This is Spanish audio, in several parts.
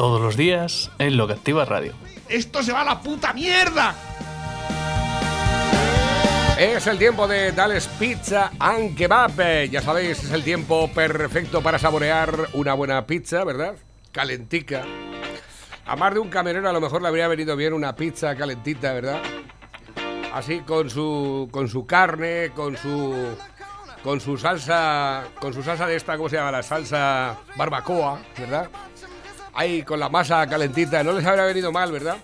todos los días en Lo que Activa Radio. ¡Esto se va a la puta mierda! Es el tiempo de Dales Pizza and Kebab. Ya sabéis, es el tiempo perfecto para saborear una buena pizza, ¿verdad? Calentica. A más de un camarero a lo mejor le habría venido bien una pizza calentita, ¿verdad? Así con su con su carne, con su con su salsa, con su salsa de esta, ¿cómo se llama? La salsa barbacoa, ¿verdad? Ahí con la masa calentita, no les habría venido mal, ¿verdad?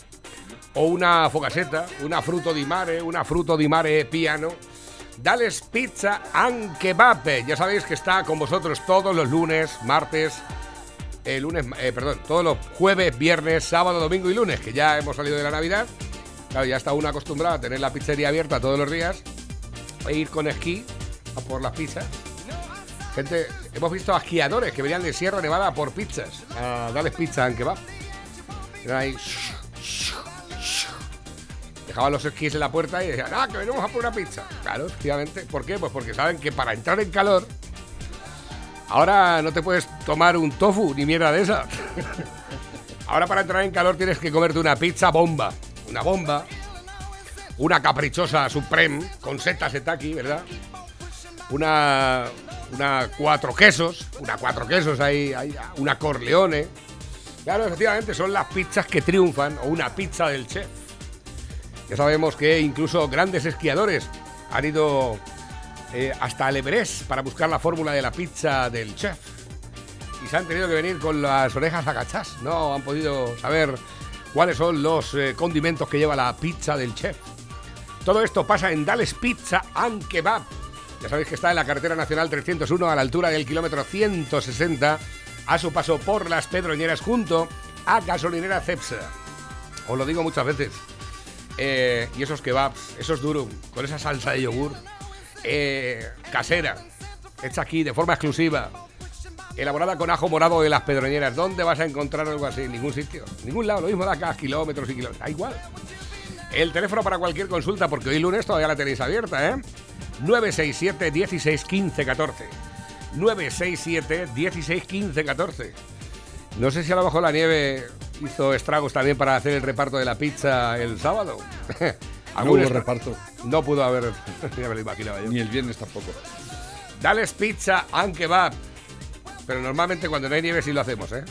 o una focaceta, una fruto di mare, una fruto di mare piano. Dales Pizza and Kebab. Ya sabéis que está con vosotros todos los lunes, martes, eh, lunes, eh, perdón, todos los jueves, viernes, sábado, domingo y lunes, que ya hemos salido de la Navidad. Claro, ya está uno acostumbrado a tener la pizzería abierta todos los días e ir con esquí a por las pizzas. Gente, hemos visto a esquiadores que venían de Sierra Nevada por pizzas, a darles pizza and kebab. Eran ahí, dejaban los esquís en la puerta y decían, ah, que venimos a por una pizza. Claro, efectivamente. ¿Por qué? Pues porque saben que para entrar en calor, ahora no te puedes tomar un tofu ni mierda de esa. ahora para entrar en calor tienes que comerte una pizza bomba. Una bomba. Una caprichosa Supreme con setas setaki, ¿verdad? Una, una cuatro quesos. Una cuatro quesos ahí, ahí una Corleone. Claro, efectivamente, son las pizzas que triunfan o una pizza del chef. Ya sabemos que incluso grandes esquiadores han ido eh, hasta el Everest para buscar la fórmula de la pizza del chef. Y se han tenido que venir con las orejas agachadas. No han podido saber cuáles son los eh, condimentos que lleva la pizza del chef. Todo esto pasa en Dales Pizza and Kebab. Ya sabéis que está en la carretera nacional 301 a la altura del kilómetro 160 a su paso por las Pedroñeras junto a gasolinera Cepsa. Os lo digo muchas veces. Eh, y esos kebabs, esos durum, con esa salsa de yogur, eh, casera, hecha aquí de forma exclusiva, elaborada con ajo morado de las pedroñeras. ¿Dónde vas a encontrar algo así? En ningún sitio. Ningún lado, lo mismo da acá, kilómetros y kilómetros. Da igual. El teléfono para cualquier consulta, porque hoy lunes todavía la tenéis abierta, ¿eh? 967 16 15 14. 967 16 15 14. No sé si a lo mejor la nieve hizo estragos también para hacer el reparto de la pizza el sábado. No hubo reparto, No pudo haber. ya me lo imaginaba yo. ni el viernes tampoco. Dales pizza and kebab. Pero normalmente cuando no hay nieve sí lo hacemos, ¿eh?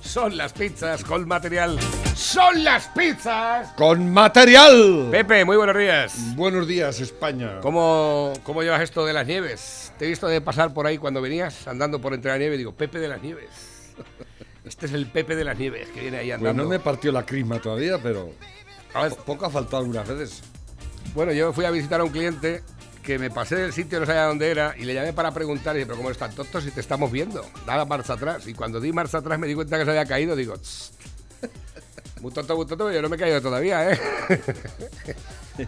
Son las pizzas con material. ¡Son las pizzas! ¡Con material! Pepe, muy buenos días. Buenos días, España. ¿Cómo, ¿Cómo llevas esto de las nieves? Te he visto de pasar por ahí cuando venías andando por entre la nieve digo, Pepe de las Nieves. Este es el Pepe de las Nieves que viene ahí Pues andando. no me partió la crisma todavía, pero A ver, po- poco ha faltado algunas veces. Bueno, yo fui a visitar a un cliente que me pasé del sitio, no sabía dónde era, y le llamé para preguntar, y dije, pero ¿cómo están tontos si te estamos viendo? Daba marcha atrás. Y cuando di marcha atrás me di cuenta que se había caído, digo, muy tonto, muy tonto, yo no me he caído todavía, ¿eh?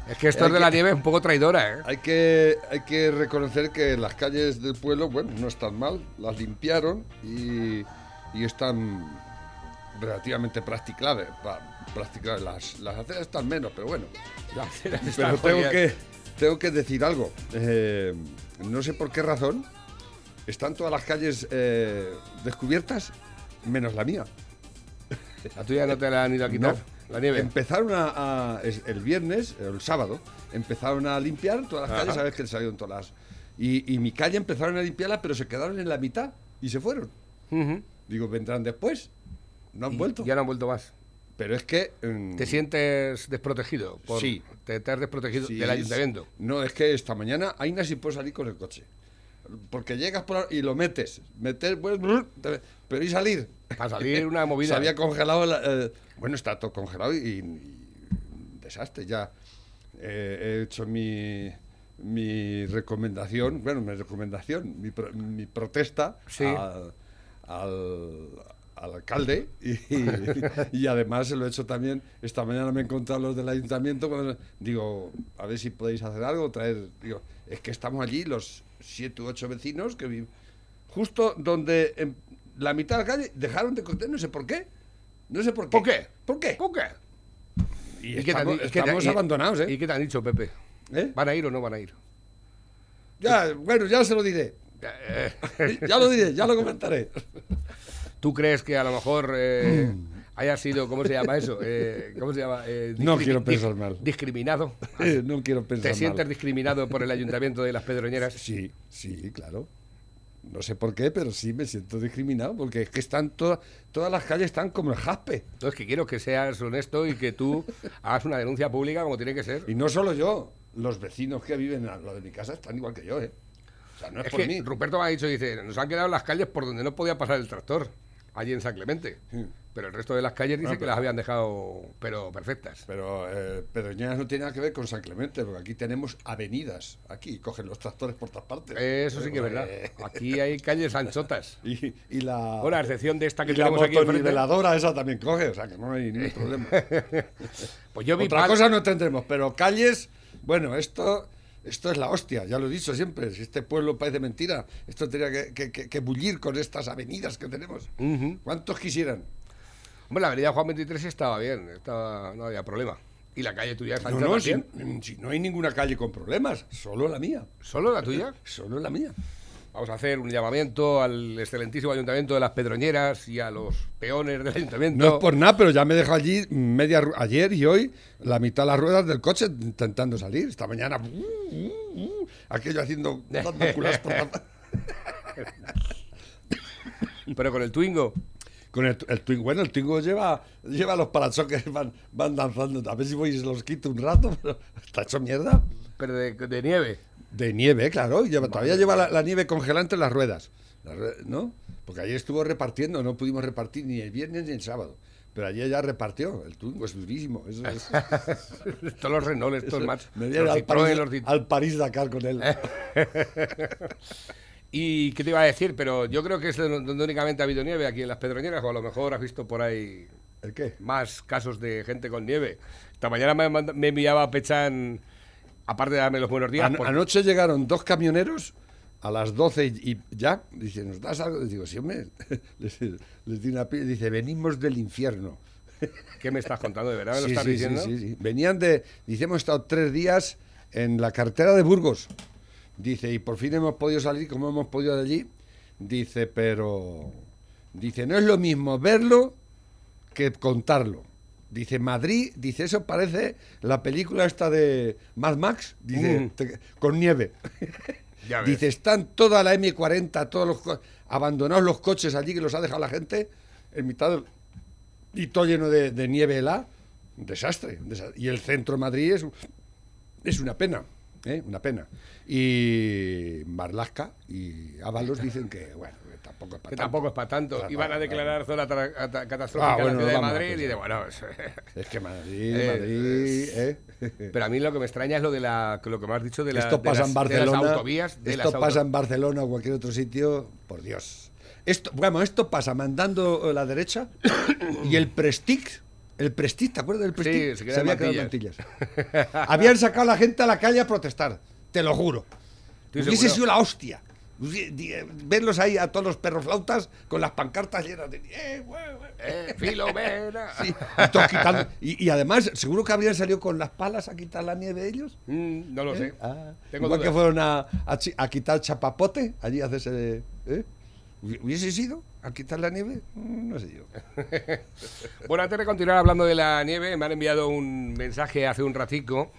es que esto de la que- nieve es un poco traidora, ¿eh? Hay que, hay que reconocer que las calles del pueblo, bueno, no están mal, las limpiaron y, y están relativamente practicables. practicables. Las, las aceras están menos, pero bueno. La acera está Pero tengo que, tengo que decir algo. Eh, no sé por qué razón están todas las calles eh, descubiertas, menos la mía. ¿La tuya no te la han ido a quitar? No. La nieve. Empezaron a, el viernes, el sábado, empezaron a limpiar todas las Ajá. calles, sabes que salieron todas las... Y, y mi calle empezaron a limpiarla, pero se quedaron en la mitad y se fueron. Digo, vendrán después. No han Y vuelto. Ya no han vuelto más. Pero es que... mm, ¿Te sientes desprotegido? Por, Sí. ¿Te, te has desprotegido sí, del ayuntamiento? No, es que esta mañana Aina sí puede salir con el coche. Porque llegas por y lo metes. Meter, pues, pero y salir. Para salir una movida. Se había congelado. la- eh, bueno, está todo congelado y, desastre. Ya eh, he hecho mi, mi recomendación, bueno, mi recomendación, mi, pro- mi protesta Sí. al, al alcalde y, y además se lo he hecho también. Esta mañana me he encontrado los del ayuntamiento cuando digo, a ver si podéis hacer algo, traer. Digo, es que estamos allí los siete u ocho vecinos que viven justo donde en la mitad de la calle dejaron de cortar, no sé por qué. No sé por qué. ¿Por qué? ¿Por qué? ¿Por qué? Y ¿Y estamos, qué te- estamos y- abandonados, ¿eh? ¿Y qué te han dicho, Pepe? ¿Eh? ¿Van a ir o no van a ir? Ya, bueno, ya se lo diré. ya lo diré, ya lo comentaré. ¿Tú crees que a lo mejor eh, haya sido, ¿cómo se llama eso? Eh, ¿Cómo se llama? Eh, No discrimi- quiero pensar mal. Discriminado. no quiero pensar ¿Te mal. sientes discriminado por el ayuntamiento de las Pedroñeras? Sí, sí, claro. No sé por qué, pero sí me siento discriminado, porque es que están todas todas las calles están como el jaspe. No, es que quiero que seas honesto y que tú hagas una denuncia pública como tiene que ser. Y no solo yo, los vecinos que viven al lado de mi casa están igual que yo, ¿eh? O sea, no es, Es por que mí. Ruperto me ha dicho, dice, nos han quedado las calles por donde no podía pasar el tractor, allí en San Clemente. Sí. Pero el resto de las calles dice que las habían dejado, pero perfectas. Pero eh, Pedroñeras no tiene nada que ver con San Clemente, porque aquí tenemos avenidas, aquí cogen los tractores por todas partes. Eso sí que es verdad. Eh, Aquí hay calles anchotas. Y, y la, Bueno, a excepción de esta que y la tenemos aquí enfrente. motoniveladora esa también coge, o sea que no hay ningún problema. Pues yo vi Otra pal- cosa no tendremos, pero calles, bueno, esto, esto es la hostia, ya lo he dicho siempre. Si este pueblo parece mentira, esto tendría que, que- que- que bullir con estas avenidas que tenemos. ¿Cuántos quisieran? Hombre, la avenida Juan 23 estaba bien, estaba, no había problema. Y la calle tuya es No, si, si no hay ninguna calle con problemas, solo la mía, ¿Solo la tuya? solo la mía. Vamos a hacer un llamamiento al excelentísimo ayuntamiento de las Pedroñeras y a los peones del ayuntamiento. No es por nada, pero ya me dejó allí media ayer y hoy la mitad de las ruedas del coche intentando salir. Esta mañana, uh, uh, uh, aquello haciendo dando culas por la- Pero con el Twingo. Con el, el Twingo, bueno, el Twingo lleva, lleva los parachoques, van, van danzando. A ver si voy y se los quito un rato, pero está hecho mierda. Pero de, de nieve. De nieve, claro, lleva- todavía lleva la, la nieve congelante en las ruedas, ¿no? Porque ayer estuvo repartiendo, no pudimos repartir ni el viernes ni el sábado. Pero ayer ya repartió, el Twingo es durísimo. Eso es, Todos los Renault, estos más. me Los al París, los al París Dakar con él. ¿Y qué te iba a decir? Pero yo creo que es donde únicamente ha habido nieve, aquí en las Pedroñeras, o a lo mejor has visto por ahí ¿El qué? más casos de gente con nieve. Esta mañana me, me enviaba Pechan, aparte de darme los buenos días, por- Anoche llegaron dos camioneros a las 12 y, ya, dice, ¿nos das algo? Les digo, sí, hombre. les, les di una pi- dice, venimos del infierno. ¿qué me estás contando? ¿De verdad me lo Sí, estás sí, sí, diciendo? sí, sí. Venían de, dice, hemos estado tres días en la carretera de Burgos. Dice, y por fin hemos podido salir como hemos podido de allí. Dice, pero, dice, no es lo mismo verlo que contarlo. Dice, Madrid, dice, eso parece la película esta de Mad Max, dice, Mm. te- con nieve. Dice, están toda la M40, todos los abandonados los coches allí que los ha dejado la gente en mitad del, y todo lleno de, de nieve helada. Un desastre, un desa- Y el centro de Madrid es, es una pena, ¿eh? una pena. Y Marlasca y Ábalos dicen que, bueno, tampoco es para tanto. tampoco es para tanto. Claro, Iban a claro, declarar zona catastrófica Ah, bueno, en la ciudad de Madrid y de bueno, es- Es que Madrid, Eh, Madrid, ¿eh? pero a mí lo que me extraña es lo de la lo que me has dicho de, la, esto de pasa las, en de Barcelona. las autovías, de esto las auto- pasa en Barcelona o cualquier otro sitio, por Dios. Esto, bueno, esto pasa mandando la derecha y el Prestige, el Prestige, ¿te acuerdas del Prestige? Sí, se había quedado en. Habían sacado a la gente a la calle a protestar, te lo juro. Hubiese seguro. sido la hostia. Eh, Verlos ahí a todos los perroflautas con las pancartas llenas de... ¡Eh! Eh, Filomena. Sí, y, además, seguro que habrían salido con las palas a quitar la nieve ellos. Mm, no lo sé. Ah, Tengo igual dudas. que fueron a, a a quitar chapapote, allí hacerse. ¿eh? Hubi- ¿Hubiese sido a quitar la nieve? Mm, No sé yo. Bueno, antes de continuar hablando de la nieve, me han enviado un mensaje hace un ratico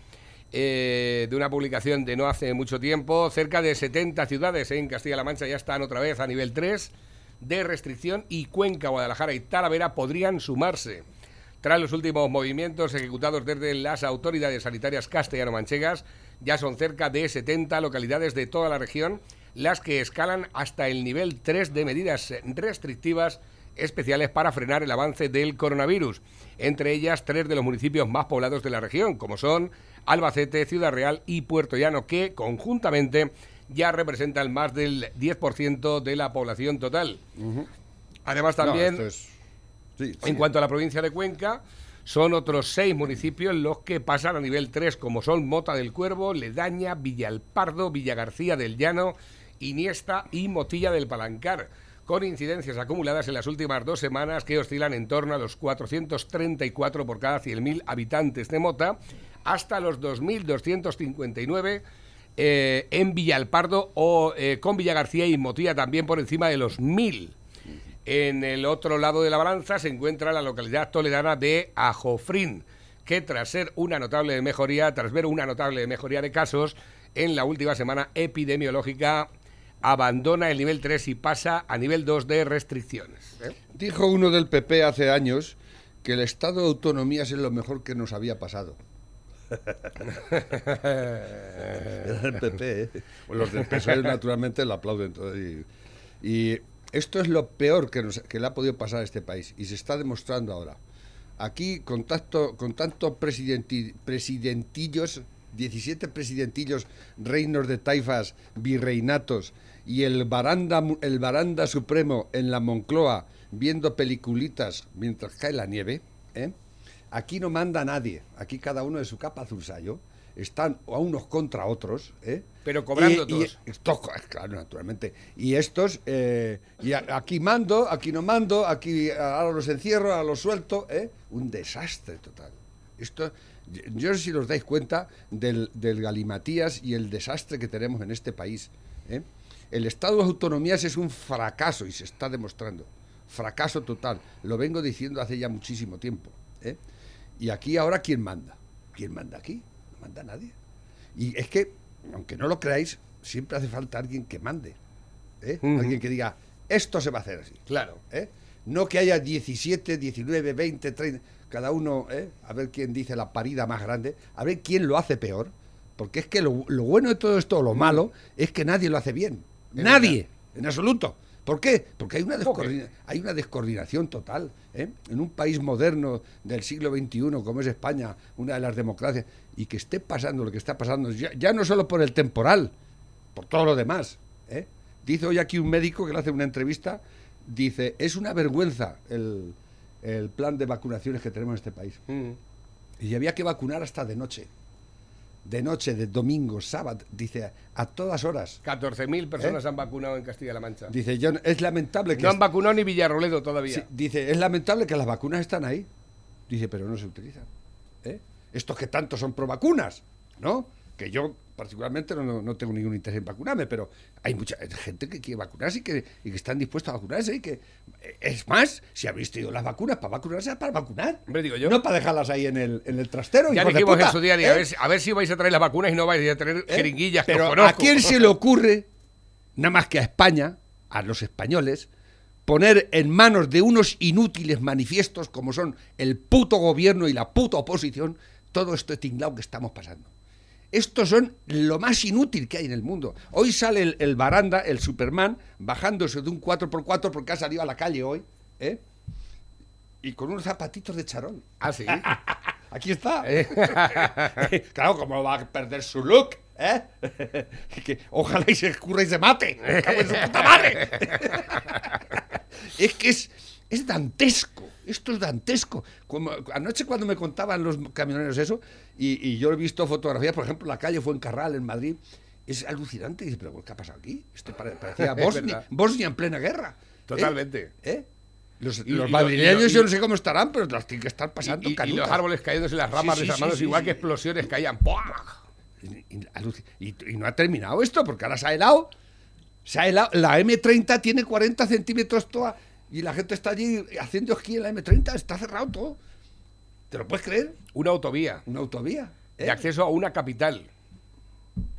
eh, de una publicación de no hace mucho tiempo. Cerca de 70 ciudades en Castilla-La Mancha ya están otra vez a nivel 3 de restricción y Cuenca, Guadalajara y Talavera podrían sumarse. Tras los últimos movimientos ejecutados desde las autoridades sanitarias castellano-manchegas, ya son cerca de 70 localidades de toda la región las que escalan hasta el nivel 3 de medidas restrictivas especiales para frenar el avance del coronavirus. Entre ellas, tres de los municipios más poblados de la región, como son Albacete, Ciudad Real y Puerto Llano, que conjuntamente ya representan más del 10% de la población total. Además también, esto es- sí, sí. en cuanto a la provincia de Cuenca, son otros seis municipios los que pasan a nivel 3, como son Mota del Cuervo, Ledaña, Villalpardo, Villagarcía del Llano, Iniesta y Motilla del Palancar, con incidencias acumuladas en las últimas dos semanas que oscilan en torno a los 434 por cada 100.000 habitantes de Mota, hasta los 2.259 eh, en Villalpardo o eh, con Villagarcía y Motilla también por encima de los 1.000. En el otro lado de la balanza se encuentra la localidad toledana de Ajofrín, que tras ser una notable mejoría, tras ver una notable mejoría de casos, en la última semana epidemiológica abandona el nivel 3 y pasa a nivel 2 de restricciones. ¿eh? Dijo uno del PP hace años que el estado de autonomías es lo mejor que nos había pasado. Era el PP, ¿eh? Los del PSOE naturalmente lo aplauden todo. Y, y esto es lo peor que, nos- que le ha podido pasar a este país y se está demostrando ahora. Aquí, con, tanto, con tantos presidenti- presidentillos, 17 presidentillos, reinos de taifas, virreinatos, y el baranda, el baranda supremo en la Moncloa viendo peliculitas mientras cae la nieve, ¿eh? aquí no manda nadie, aquí cada uno de su capa azul sayo, están a unos contra otros, ¿eh? Pero cobrando Y- y- todos. estos, claro, naturalmente. Y estos, eh, y aquí mando, aquí no mando, aquí ahora los encierro, ahora los suelto, ¿eh? Un desastre total. Esto, yo no sé si os dais cuenta del, del galimatías y el desastre que tenemos en este país. ¿eh? El Estado de Autonomías es un fracaso y se está demostrando. Fracaso total. Lo vengo diciendo hace ya muchísimo tiempo. ¿eh? Y aquí ahora, ¿quién manda? ¿Quién manda aquí? No manda nadie. Y es que, aunque no lo creáis, siempre hace falta alguien que mande. ¿eh? Alguien que diga, esto se va a hacer así. Claro. ¿eh? No que haya 17, 19, 20, 30, cada uno, ¿eh? a ver quién dice la parida más grande, a ver quién lo hace peor. Porque es que lo, lo bueno de todo esto, lo malo, es que nadie lo hace bien. Nadie, en absoluto. ¿Por qué? Porque hay una, hay una descoordinación total. ¿eh? En un país moderno del siglo XXI, como es España, una de las democracias, y que esté pasando lo que está pasando, ya, ya no solo por el temporal, por todo lo demás. ¿eh? Dice hoy aquí un médico que le hace una entrevista, dice, es una vergüenza el, el plan de vacunaciones que tenemos en este país. Mm. Y había que vacunar hasta de noche. De noche, de domingo, sábado, dice, a todas horas. 14.000 personas han vacunado en Castilla-La Mancha. Dice, yo, es lamentable que... No han vacunado ni Villarroledo todavía. Sí, dice, es lamentable que las vacunas están ahí. Dice, pero no se utilizan. ¿eh? Estos que tanto son pro vacunas, ¿no? Que yo particularmente no, no- tengo ningún interés en vacunarme, pero hay mucha gente que quiere vacunarse y que, y que están dispuestos a vacunarse y que... Es más, si habéis traído las vacunas para vacunarse, para vacunar. Hombre, digo yo. No para dejarlas ahí en el, en el trastero. Ya dijimos su día, ¿eh? a, ver, si- a ver si vais a traer las vacunas y no vais a traer ¿Eh? jeringuillas Pero ¿a quién se le ocurre, nada más que a España, a los españoles, poner en manos de unos inútiles manifiestos como son el puto gobierno y la puta oposición todo este tinglao que estamos pasando? Estos son lo más inútil que hay en el mundo. Hoy sale el, el baranda, el Superman, bajándose de un 4x4 porque ha salido a la calle hoy, ¿eh? Y con unos zapatitos de charol. Ah, sí. Aquí está. Eh. claro, como va a perder su look, ¿eh? que ojalá y se escurra y se mate. Me cago en su puta madre. es que es, es dantesco. Esto es dantesco. Como, anoche cuando me contaban los camioneros eso, y, y yo he visto fotografías, por ejemplo, la calle Fuencarral en Madrid, es alucinante. Y dice, pero ¿qué ha pasado aquí? Esto pare- parecía Bosnia. Bosnia en plena guerra. ¿eh? Totalmente. ¿Eh? Los, Y- los y lo- madrileños y yo no sé cómo estarán, pero las tienen que estar pasando Y, los árboles cayéndose las ramas, Sí, igual que explosiones caían. Y no ha terminado esto, porque ahora se ha helado. Se ha helado. La M30 tiene 40 centímetros toda. Y la gente está allí haciendo esquí en la M30. Está cerrado todo. ¿Te lo puedes creer? Una autovía Una autovía. ¿eh? de acceso a una capital.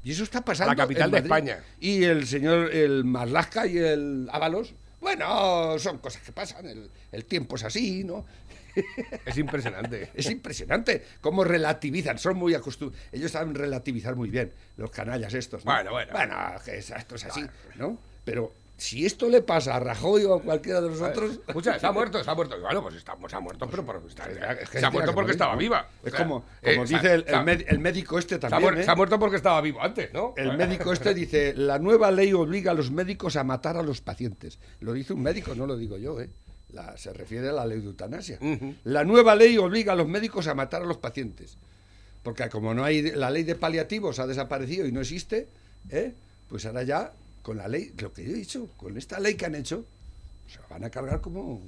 Y eso está pasando. La capital en de. España. Y el señor, el Marlasca y el Ábalos. Bueno, son cosas que pasan. El, el tiempo es así, ¿no? Es impresionante. Es impresionante cómo relativizan, son muy acostumbrados. Ellos saben relativizar muy bien, los canallas estos. ¿no? Bueno, bueno. Bueno, que esto es así, ¿no? Pero si esto le pasa a Rajoy o a cualquiera de nosotros. Escucha, se ha muerto, se ha muerto. Bueno, pues está, se ha muerto, pero, pero está- Es que se ha muerto que porque estaba viva. Es O sea, como, eh, como dice el, el médico este se ha, también. ¿eh? se ha muerto porque estaba vivo antes, ¿no? El médico este dice, la nueva ley obliga a los médicos a matar a los pacientes. Lo dice un médico, no lo digo yo, ¿eh? La- se refiere a la ley de eutanasia. La nueva ley obliga a los médicos a matar a los pacientes. Porque como no hay la ley de paliativos ha desaparecido y no existe, ¿eh? pues ahora ya con la ley, lo que yo he dicho, con esta ley que han hecho, se la van a cargar como...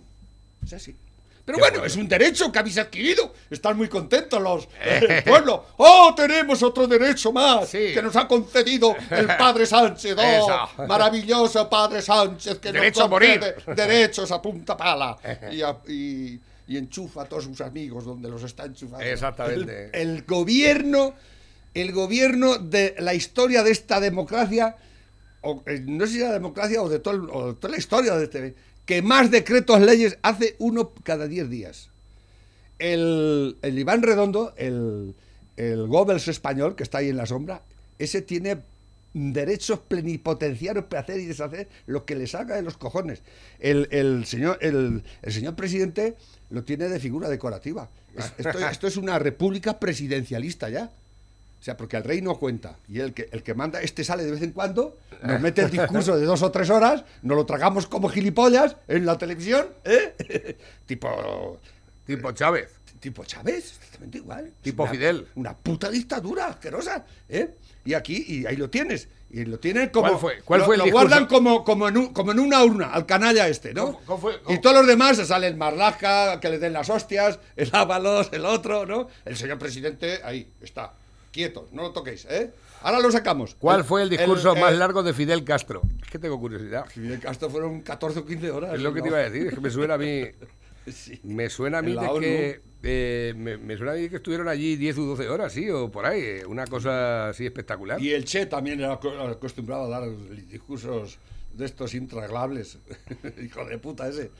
Es así. Pero bueno, bueno. es un derecho que habéis adquirido. Están muy contentos los el pueblo. ¡Oh, tenemos otro derecho más Sí. que nos ha concedido el padre Sánchez! ¡Oh, maravilloso padre Sánchez que Derecho a nos concede morir. derechos a punta pala! Y, a- y- y enchufa a todos sus amigos donde los está enchufando. Exactamente. El, el gobierno, el gobierno de la historia de esta democracia, o, eh, no sé si la democracia o de, todo o toda la historia de este, que más decretos leyes hace uno cada 10 días. El, el Iván Redondo, el, el Goebbels español que está ahí en la sombra, ese tiene derechos plenipotenciarios para hacer y deshacer lo que le saca de los cojones. El, el señor, el, el señor presidente lo tiene de figura decorativa. Es- esto, esto es una república presidencialista ya. O sea, porque el rey no cuenta. Y el que, el que manda, este sale de vez en cuando, nos mete el discurso de dos o tres horas, nos lo tragamos como gilipollas en la televisión, ¿eh? tipo, Tipo Chávez. tipo Chávez, exactamente igual. Tipo Una- Fidel. Una puta dictadura asquerosa, ¿eh? Y aquí, y ahí lo tienes. Y lo tienen como. ¿Cuál fue- cuál lo, fue el lo guardan como, como, en un- como en una urna, al canalla este, ¿no? ¿Cómo- cómo fue- cómo- Y todos los demás se sale el Marlaska, que le den las hostias, el Ábalos, el otro, ¿no? El señor presidente, ahí está, quieto, no lo toquéis, ¿eh? Ahora lo sacamos. ¿Cuál fue el discurso más eh, largo de Fidel Castro? Es que tengo curiosidad. Fidel Castro fueron 14 o 15 horas. Es lo que ¿no? te iba a decir, es que me suena a mí. Sí. Me suena a mí de que. eh, me, me suena a mí que estuvieron allí 10 o 12 horas, sí, o por ahí. eh, Una cosa así espectacular. Y el Che también era aco- acostumbrado a dar discursos de estos intragables. Hijo de puta ese.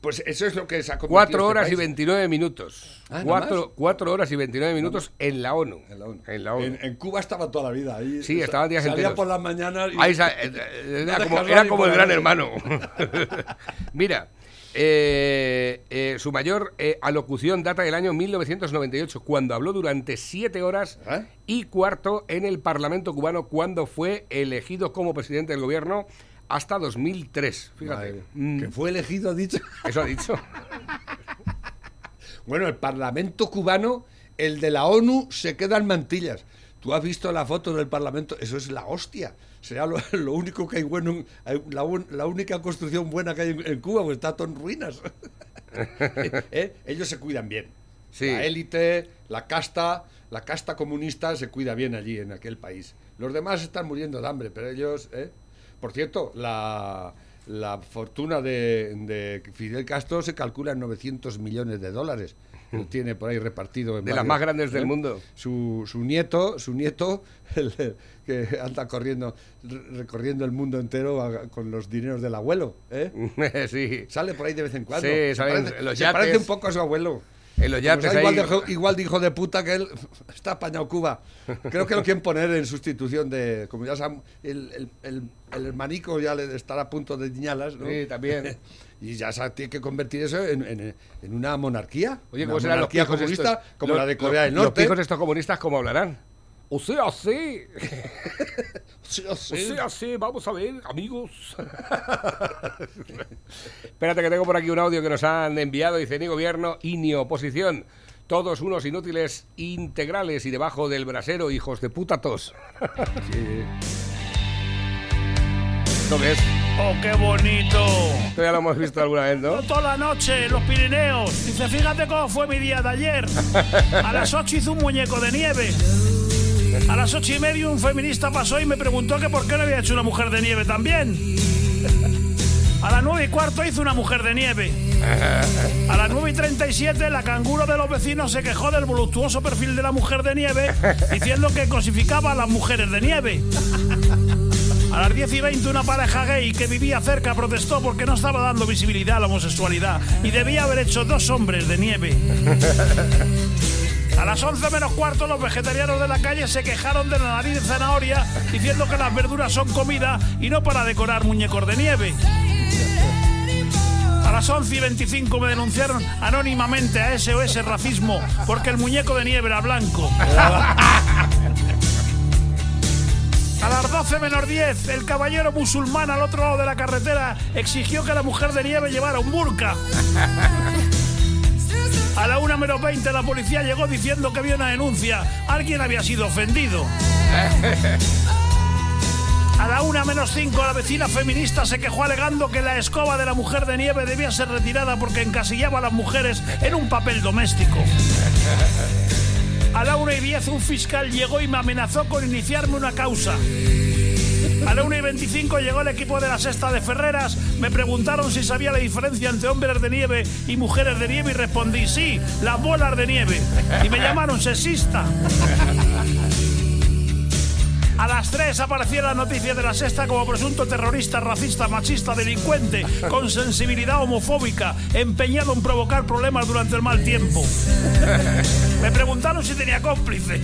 Pues eso es lo que se ha convertido 4 este horas y país. 29 minutos. Ah, ¿nada 4, más? cuatro horas y 29 minutos en la ONU. En la ONU. En la ONU. En- en Cuba estaba toda la vida. Ahí, Sí, estaban días Salía enteros. por las mañanas. y- Ahí sa- eh, eh, era, No como, era el la gran hermano. Mira, eh, eh, su mayor eh, alocución data del año 1998, cuando habló durante siete horas ¿Eh? y cuarto en el Parlamento cubano, cuando fue elegido como presidente del gobierno hasta 2003. Fíjate. Mm, Que fue elegido, dicho. Eso ha dicho. Bueno, el Parlamento cubano, el de la ONU, se queda en mantillas. Tú has visto la foto del Parlamento, eso es la hostia. Será lo, lo único que hay bueno, la, única construcción buena que hay en, en Cuba, pues está todo en ruinas. ¿Eh? Ellos se cuidan bien. Sí. La élite, la casta, la casta comunista se cuida bien allí en aquel país. Los demás están muriendo de hambre, pero ellos, ¿eh? Por cierto, la, la fortuna de, de Fidel Castro se calcula en 900 millones de dólares. Lo tiene por ahí repartido en De las más grandes del ¿eh? mundo. Su, su nieto, su nieto, el- que anda corriendo, re- recorriendo el mundo entero a- con los dineros del abuelo, ¿eh? sí. Sale por ahí de vez en cuando. Sí, Se parece, los se parece un poco a su abuelo. En los yates igual, de, igual de hijo de puta que él está apañado Cuba. Creo que lo quieren poner en sustitución de. Como ya saben, el, el, el, el hermanico ya le estará a punto de diñalas, ¿no? Sí, también. Y ya se tiene que convertir eso en, en- en una monarquía. Oye, ¿cómo serán los monarquía comunista estos? como Los- la de Corea del Norte. Los pijos estos comunistas, ¿cómo hablarán? O sea, sí. Sí, O sí. sea, sí, vamos a ver, amigos. Espérate que tengo por aquí un audio que nos han enviado. Dice, ni gobierno y ni oposición. Todos unos inútiles integrales y debajo del brasero, hijos de puta tos. ¿Esto qué es? ¡Oh, qué bonito! Esto ya lo hemos visto alguna vez, ¿no? Toda la noche en los Pirineos. Dice, fíjate cómo fue mi día de ayer. A las 8 hizo un muñeco de nieve. A las ocho y media un feminista pasó y me preguntó que por qué no había hecho una mujer de nieve también. A las nueve y cuarto hizo una mujer de nieve. A las 9 y 37 la canguro de los vecinos se quejó del voluptuoso perfil de la mujer de nieve diciendo que cosificaba a las mujeres de nieve. A las 10 y 20 una pareja gay que vivía cerca protestó porque no estaba dando visibilidad a la homosexualidad y debía haber hecho dos hombres de nieve. A las 11 menos cuarto, los vegetarianos de la calle se quejaron de la nariz zanahoria, diciendo que las verduras son comida y no para decorar muñecos de nieve. A las 11 y 25 me denunciaron anónimamente a SOS Racismo porque el muñeco de nieve era blanco. A las 12 menos 10, el caballero musulmán al otro lado de la carretera exigió que la mujer de nieve llevara un burka. A la 1 menos 20 la policía llegó diciendo que había una denuncia. Alguien había sido ofendido. A la 1 menos 5 la vecina feminista se quejó alegando que la escoba de la mujer de nieve debía ser retirada porque encasillaba a las mujeres en un papel doméstico. A la 1 y 10 un fiscal llegó y me amenazó con iniciarme una causa. A la 1 y 25 llegó el equipo de la sexta de Ferreras. Me preguntaron si sabía la diferencia entre hombres de nieve y mujeres de nieve y respondí sí, las bolas de nieve. Y me llamaron sexista. A las 3 apareció la noticia de la sexta como presunto terrorista, racista, machista, delincuente, con sensibilidad homofóbica, empeñado en provocar problemas durante el mal tiempo. Me preguntaron si tenía cómplices.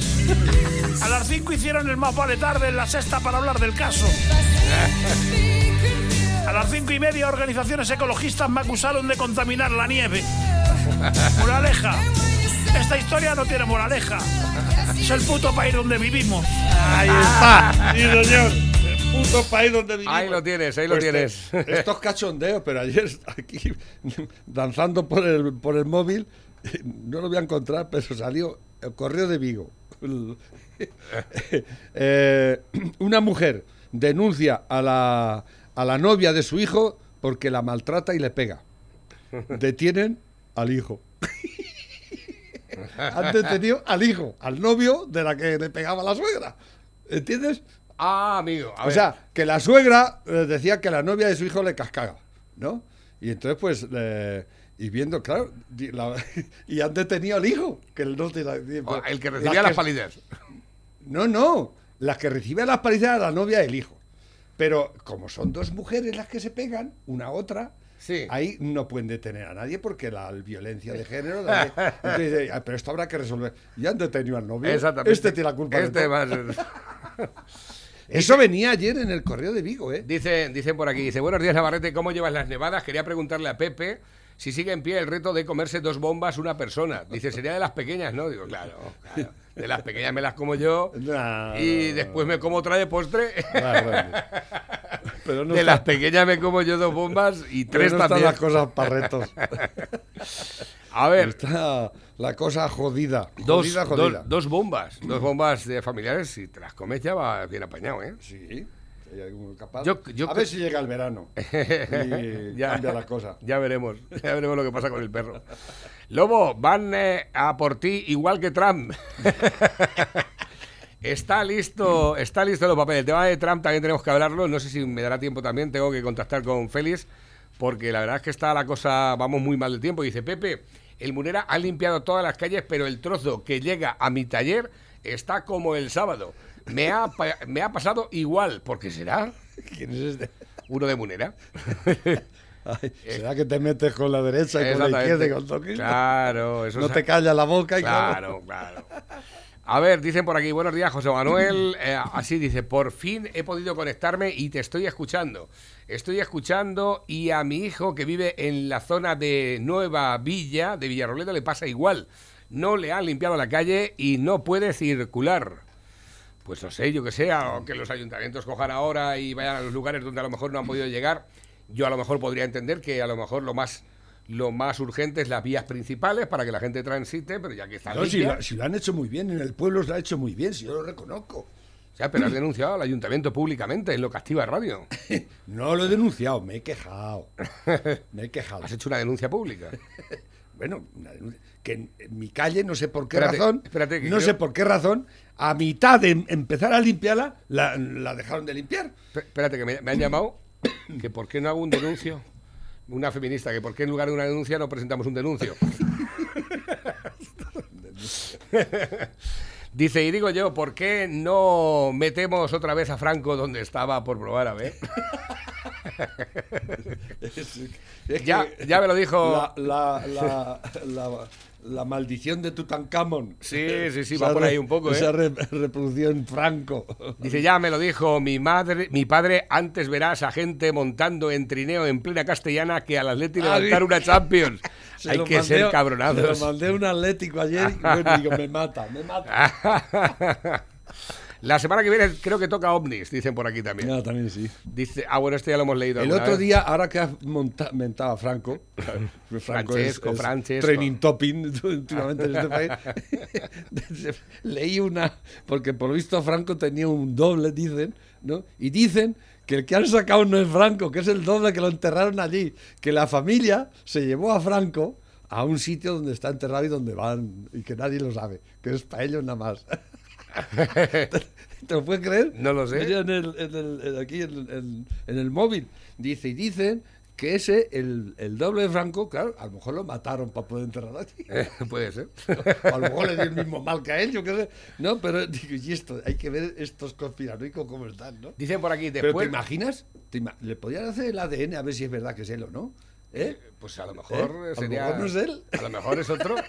A las 5 hicieron el más vale tarde en la sexta para hablar del caso. A las cinco y media, organizaciones ecologistas me acusaron de contaminar la nieve. Moraleja. Esta historia no tiene moraleja. Es el puto país donde vivimos. Ahí está. Sí, señor. El puto país donde vivimos. Ahí lo tienes, ahí lo Pues tienes. te- Estos cachondeos, pero ayer aquí danzando por el, por el móvil, no lo voy a encontrar, pero salió el correo de Vigo. Eh, una mujer denuncia a la, a la novia de su hijo porque la maltrata y le pega. Detienen al hijo. Han detenido al hijo, al novio de la que le pegaba la suegra. ¿Entiendes? Ah, amigo. a O ver. sea, que la suegra eh, decía que la novia de su hijo le cascaba, ¿no? Y entonces, pues, eh, y viendo, claro, la- y han detenido al hijo, que el no tiene- O el que las recibía las palizas. No, no, las que recibían las palizas era la novia del hijo. Pero como son dos mujeres las que se pegan, una a otra, Sí. ahí no pueden detener a nadie porque la violencia de género... entonces, ah, pero esto habrá que resolver. Y han detenido al novio. Exactamente. Este tiene la culpa de Este más- Eso venía ayer en el correo de Vigo, ¿eh? Dicen, dicen por aquí, dice, buenos días Navarrete, ¿cómo llevas las nevadas? Quería preguntarle a Pepe si sigue en pie el reto de comerse dos bombas una persona. Dice, sería de las pequeñas, ¿no? Digo, claro, claro. De las pequeñas me las como yo No, y después me como otra de postre. Ah, bueno. Pero no de está- las pequeñas me como yo dos bombas y pero tres no están también. las cosas para retos. A ver, Está la cosa jodida. dos, Jodida, dos, jodida. dos bombas, dos bombas de familiares, si te las comes ya va bien apañado, ¿eh? Sí. capaz. Yo- yo a ver si llega el verano. Y cambia la cosa. Ya veremos, ya veremos lo que pasa con el perro. Lobo, van eh, a por ti igual que Trump. Está listo, está listo los papeles. El tema de Trump también tenemos que hablarlo. No sé si me dará tiempo también. Tengo que contactar con Félix porque la verdad es que está la cosa, vamos muy mal de tiempo. Dice Pepe, el Munera ha limpiado todas las calles, pero el trozo que llega a mi taller está como el sábado. Me ha, me ha pasado igual, porque será ¿Quién es este? uno de Munera. Ay, ¿Será que te metes con la derecha y con la izquierda y con toques? Claro, eso No te callas la boca y Claro, claro. A ver, dicen por aquí, buenos días, José Manuel. Eh, así dice, por fin he podido conectarme y te estoy escuchando. Estoy escuchando y a mi hijo que vive en la zona de Nueva Villa, de Villarroledo, le pasa igual. No le han limpiado la calle y no puede circular. Pues no sé, yo que sé, o que los ayuntamientos cojan ahora y vayan a los lugares donde a lo mejor no han podido llegar. Yo a lo mejor podría entender que a lo mejor lo más lo más urgente es las vías principales para que la gente transite, pero ya que está No, si, limpia- lo, si lo han hecho muy bien, en el pueblo lo ha hecho muy bien, si yo lo reconozco. O sea, pero has denunciado al ayuntamiento públicamente en lo que activa radio. No lo he denunciado, me he quejado. Me he quejado. Has hecho una denuncia pública. Bueno, una denuncia. que en, en mi calle, no sé por qué Espérate, razón, espérate, que no creo- sé por qué razón, a mitad de em- empezar a limpiarla, la, la dejaron de limpiar. Esp- Espérate, que me, me han llamado que por qué no hago un denuncio. Una feminista, que por qué en lugar de una denuncia no presentamos un denuncio. Dice, y digo yo, ¿por qué no metemos otra vez a Franco donde estaba por probar a ver? Es Ya, que ya me lo dijo. La, la, la, la, maldición de Tutankamón. Sí, sí, sí, Esa va por ahí un poco, Esa ¿eh? re- reproducción franco. Dice, ya me lo dijo mi madre, mi padre, antes verás a gente montando en trineo en plena castellana que al Atleti Ah, levantar una Champions. Se Hay que mandé- ser Se lo cabronados. mandé a un Atlético ayer y bueno, digo, me mata, me mata. La semana que viene creo que toca ovnis, dicen por aquí también. No, también sí. Dice, ah, bueno, este ya lo hemos leído. El otro vez. día, ahora que has mentado a Franco, Franco Francesco, Francesco. training topping últimamente en este país, leí una, porque por lo visto Franco tenía un doble, dicen, ¿no? Y dicen que el que han sacado no es Franco, que es el doble que lo enterraron allí, que la familia se llevó a Franco a un sitio donde está enterrado y donde van, y que nadie lo sabe, que es para ellos nada más. ¿Te, lo puedes creer? No lo sé. En el- en el- aquí en, en- el móvil. Dice, y dicen que ese, el, el doble de Franco, claro, a lo mejor lo mataron para poder enterrarlo allí. Eh, puede ser. O a lo mejor le dio el mismo mal que a él, yo qué sé. No, pero digo, y esto, hay que ver estos conspiranoicos cómo están, ¿no? Dicen por aquí, Pero ¿te después... imaginas? ¿Te ima- ¿Le podían hacer el ADN a ver si es verdad que es él o no? ¿Eh? Pues a lo ¿Eh? mejor A lo sería... mejor no es él. A lo mejor es otro.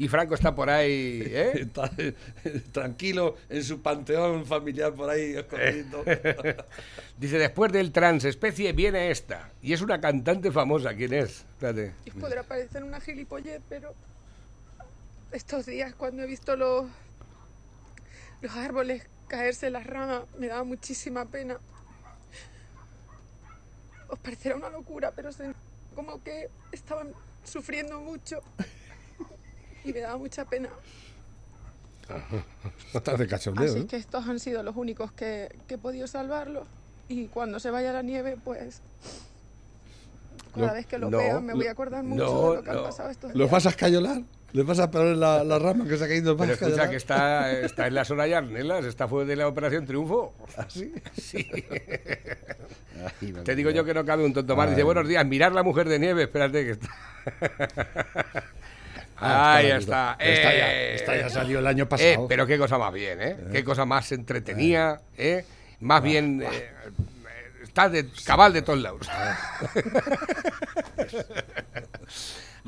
Y Franco está por ahí, ¿eh? Está eh, tranquilo en su panteón familiar por ahí escondido. Dice, después del transespecie viene esta. Y es una cantante famosa. ¿Quién es? Espérate. Y podrá parecer una gilipollez, pero estos días cuando he visto los, los árboles caerse las ramas, me daba muchísima pena. Os parecerá una locura, pero sentí como que estaban sufriendo mucho y me daba mucha pena. Estás de cachondeo, Así ¿eh? que estos han sido los únicos que, que he podido salvarlos. Y cuando se vaya la nieve, pues cada Lo- vez que lo no, vea me voy a acordar mucho no, de lo que no. han pasado estos ¿Los días. vas a escayolar? ¿Les vas a pegar la, la rama que se ha caído? ¿Los Pero escucha escayolar? que está, está en la zona de Arnelas, está fue de la Operación Triunfo. ¿Ah, sí? Sí. Ay, Te digo yo que no cabe un tonto más. Dice, buenos días, mirar la mujer de nieve, espérate que está. Ah, Ahí la está. Esta ya- eh. esta ya salió el año Eh, pasado. pero qué cosa más bien, ¿eh? Qué cosa más entretenida, ¿eh? Más bien... eh, está de cabal de todos lados.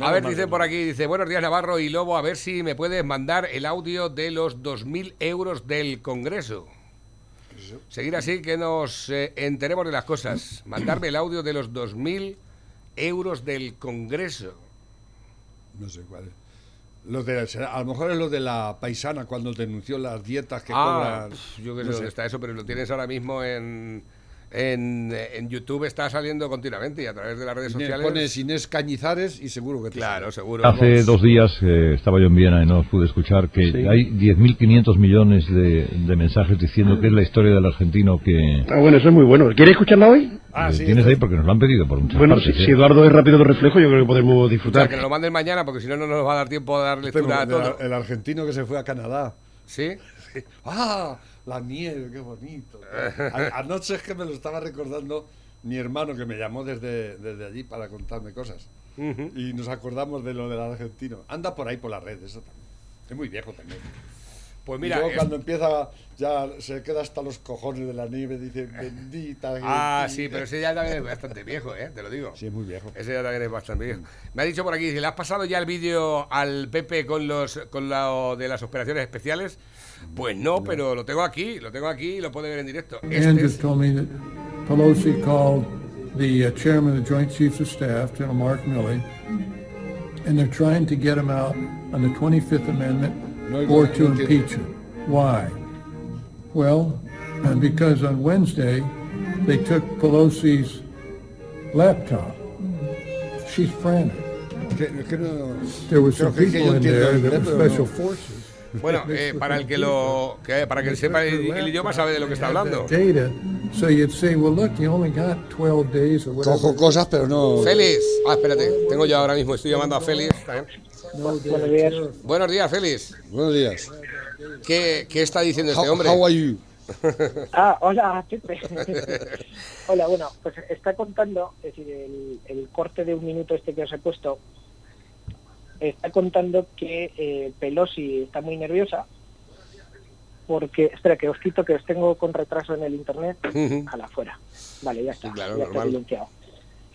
A ver, dice por aquí, dice, buenos días Navarro y Lobo, a ver si me puedes mandar el audio de los 2.000 euros del Congreso. Seguir así que nos eh, enteremos de las cosas. Mandarme el audio de los 2.000 euros del Congreso. No sé cuál es. Los de, a lo mejor es lo de la paisana cuando denunció las dietas que Ah, cobran. yo sé no sé. está eso, pero lo tienes ahora mismo en, en, en YouTube, está saliendo continuamente y a través de las redes Inés- sociales. Pones Inés Cañizares y seguro que te Claro, sale. seguro. Hace dos días eh, estaba yo en Viena y no pude escuchar que hay 10.500 millones de, de mensajes diciendo que es la historia del argentino que... Ah, bueno, eso es muy bueno. ¿Quieres escucharla hoy? Ah, eh, sí, tienes ahí porque nos lo han pedido por muchas Bueno, partes. si, ¿eh? si Eduardo es rápido de reflejo, yo creo que podemos O sea, disfrutar. que nos lo manden mañana porque si no, no nos va a dar tiempo a dar lectura a de la- todo. el argentino que se fue a Canadá. ¿Sí? ¡Ah! La nieve, qué bonito. A- Anoche es que me lo estaba recordando mi hermano que me llamó desde, desde allí para contarme cosas. Y nos acordamos de lo del argentino. Anda por ahí por la red, eso también. Es muy viejo también. Pues Y mira, luego es- cuando empieza, ya se queda hasta los cojones de la nieve, dice, bendita. Ah, Argentina". sí, pero ese ya también es bastante viejo, ¿eh? Te lo digo. Sí, es muy viejo. Ese ya también es bastante viejo. Me ha dicho por aquí, ¿le has pasado ya el vídeo al Pepe con los con lo de las operaciones especiales? Pues no, pero lo tengo aquí, lo tengo aquí y lo puede ver en directo. Este Andrew es- told me that Pelosi called the uh, chairman of the Joint Chiefs of Staff, General Mark Milley, and they're trying to get him out on the 25th Amendment No, or to impeach him. Why? Well, because on Wednesday they took Pelosi's laptop. She's frantic. Que- es que no- There were some que- que yo people in there that were special forces. Bueno, eh, para el que lo que para que sepa el, el idioma sabe de lo que está hablando. Data, so you'd say, well, look, you only got 12 days or whatever. Cojo cosas, pero no. Félix. Ah, espérate, tengo yo ahora mismo, estoy llamando a Félix. también. No, Buenos días. Buenos días, Félix. Buenos días. ¿Qué, qué está diciendo este How, hombre? how are you? Ah, hola, Pepe. hola, bueno, pues está contando, es decir, el, el corte de un minuto este que os he puesto, está contando que eh, Pelosi está muy nerviosa porque, espera, que os quito que os tengo con retraso en el internet, a la fuera. Vale, ya está, Sí, claro, ya está normal. silenciado.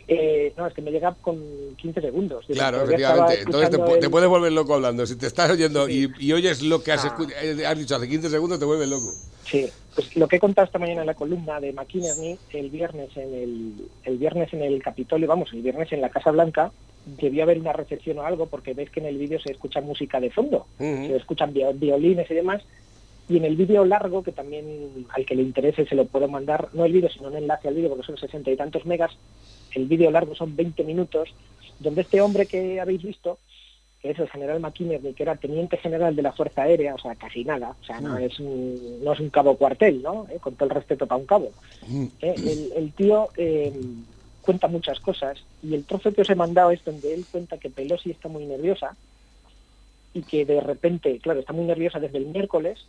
Eh, no, es que me llega con 15 segundos. Claro, estaba efectivamente. Entonces te, el- puedes volver loco hablando. Si te estás oyendo y, y oyes lo que has, Ah. eh, has dicho hace 15 segundos, te vuelves loco. Sí, pues lo que he contado esta mañana en la columna de McKinney el viernes en el, el viernes en el Capitolio, vamos, el viernes en la Casa Blanca, debió haber una recepción o algo porque veis que en el vídeo se escucha música de fondo, se escuchan vi- violines y demás. Y en el vídeo largo, que también al que le interese se lo puedo mandar, no el vídeo, sino un enlace al vídeo, porque son sesenta y tantos megas, el vídeo largo son 20 minutos, donde este hombre que habéis visto, que es el general McKinney, que era teniente general de la Fuerza Aérea, o sea, casi nada, o sea, no es un, no es un cabo cuartel, ¿no? Eh, Con todo el respeto para un cabo. Eh, el, el tío eh, cuenta muchas cosas y el trozo que os he mandado es donde él cuenta que Pelosi está muy nerviosa y que de repente, claro, está muy nerviosa desde el miércoles,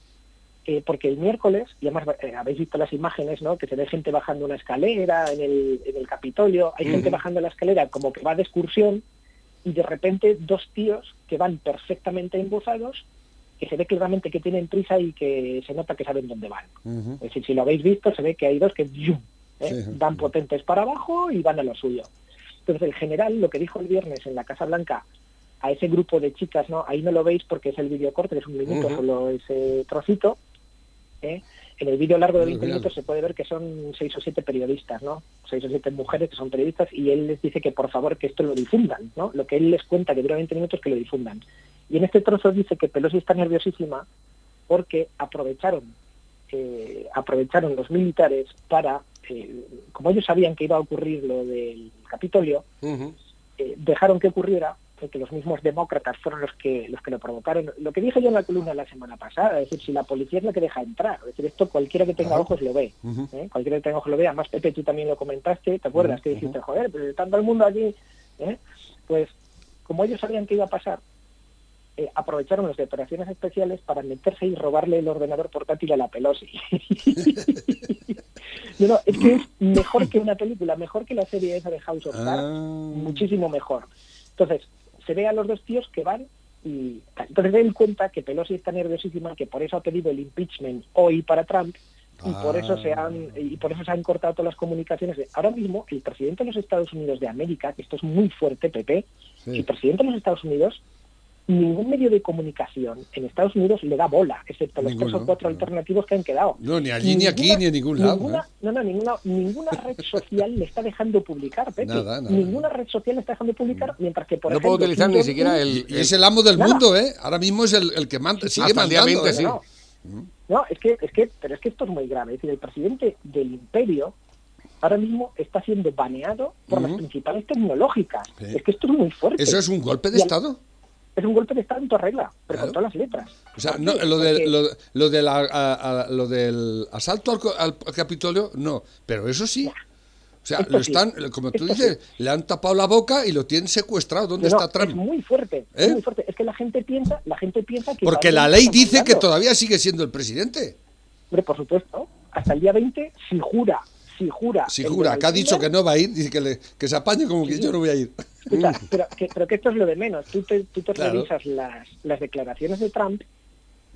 eh, porque el miércoles, y además eh, habéis visto las imágenes, ¿no? Que se ve gente bajando una escalera en el, en el Capitolio, hay gente bajando la escalera como que va de excursión y de repente dos tíos que van perfectamente embozados, que se ve claramente que tienen prisa y que se nota que saben dónde van. Es decir, si lo habéis visto, se ve que hay dos que ¡yum! ¿eh? Sí. van potentes para abajo y van a lo suyo. Entonces el general lo que dijo el viernes en la Casa Blanca a ese grupo de chicas, no, ahí no lo veis porque es el vídeo corto, es un minuto solo ese trocito. ¿Eh? En el vídeo largo de 20 Mira. minutos se puede ver que son seis o siete periodistas, ¿no? Seis o siete mujeres que son periodistas y él les dice que por favor que esto lo difundan, ¿no? Lo que él les cuenta que dura 20 minutos que lo difundan. Y en este trozo dice que Pelosi está nerviosísima porque aprovecharon eh, aprovecharon los militares para, eh, como ellos sabían que iba a ocurrir lo del Capitolio, eh, dejaron que ocurriera porque los mismos demócratas fueron los que los que lo provocaron. Lo que dije yo en la columna la semana pasada, es decir, si la policía es la que deja entrar, es decir, esto cualquiera que tenga ojos lo ve. ¿eh? cualquiera que tenga ojos lo ve. Además, Pepe, tú también lo comentaste, ¿te acuerdas? Que dijiste, joder, pero todo el mundo aquí, ¿eh? Pues como ellos sabían que iba a pasar, eh, aprovecharon las operaciones especiales para meterse y robarle el ordenador portátil a la Pelosi. no, no, es que es mejor que una película, mejor que la serie esa de House of Cards, muchísimo mejor. Entonces, se ve a los dos tíos que van y entonces él cuenta que Pelosi está nerviosísima, que por eso ha pedido el impeachment hoy para Trump y por eso se han y por eso se han cortado todas las comunicaciones. Ahora mismo el presidente de los Estados Unidos de América, que esto es muy fuerte, Pepe, el presidente de los Estados Unidos ningún medio de comunicación en Estados Unidos le da bola, excepto los tres o cuatro alternativos que han quedado. No, ni allí, ni aquí, ni en ningún lado, Ninguna, ¿eh? No, no, ninguna, ninguna red social le está dejando publicar, Pepe. Nada, nada. Ninguna red social le está dejando publicar, mientras que, por No ejemplo... puedo utilizar ni siquiera el- Y es el amo del Nada. mundo, ¿eh? Ahora mismo es el, el que manda, sigue Hasta mandando. 20, ¿eh? sí. No, no, es que, es que, pero es que esto es muy grave. Es decir, el presidente del imperio ahora mismo está siendo baneado por las Ujú. principales tecnológicas. Sí. Es que esto es muy fuerte. ¿Eso es un golpe de Y al- Estado? Es un golpe de Estado en toda regla, pero Claro. con todas las letras. O sea, ¿Por no, lo, de- lo, lo de la- a- a- lo del asalto al, al Capitolio, no. Pero eso sí. O sea, Esto lo sí. están, como tú Esto dices, le han tapado la boca y lo tienen secuestrado. ¿Dónde No, está Trump? Es muy fuerte, ¿Eh? es muy fuerte. Es que la gente piensa, la gente piensa que Porque la ley dice que todavía sigue siendo el presidente. Hombre, por supuesto, hasta el día 20, si jura, si jura. Si jura, que ha dicho que no va a ir, dice que, le- que se apañe como que yo no voy a ir. escucha, pero, que, pero que esto es lo de menos. Tú te, tú te Claro. revisas las, las declaraciones de Trump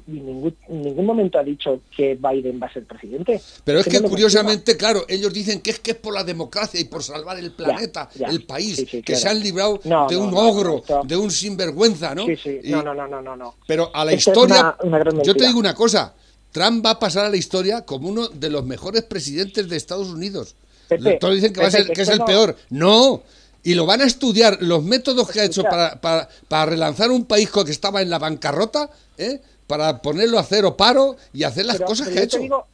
y ningún, en ningún momento ha dicho que Biden va a ser presidente. Pero es no que lo curiosamente, claro, ellos dicen que es que es por la democracia y por salvar el planeta, ya. el país, Sí, sí, que claro. se han librado No, de no, un no, ogro, esto- de un sinvergüenza, ¿no? Sí, sí. Y- No, no, no, no, no, no. Pero a la Esto es historia, una- una yo te digo una cosa, Trump va a pasar a la historia como uno de los mejores presidentes de Estados Unidos. Pepe, Todos dicen que, va a ser, que es el no- peor. No. Y lo van a estudiar, los métodos que ha hecho para, para, para relanzar un país que estaba en la bancarrota, ¿eh? para ponerlo a cero paro y hacer las Pero- cosas pero que ha hecho. digo-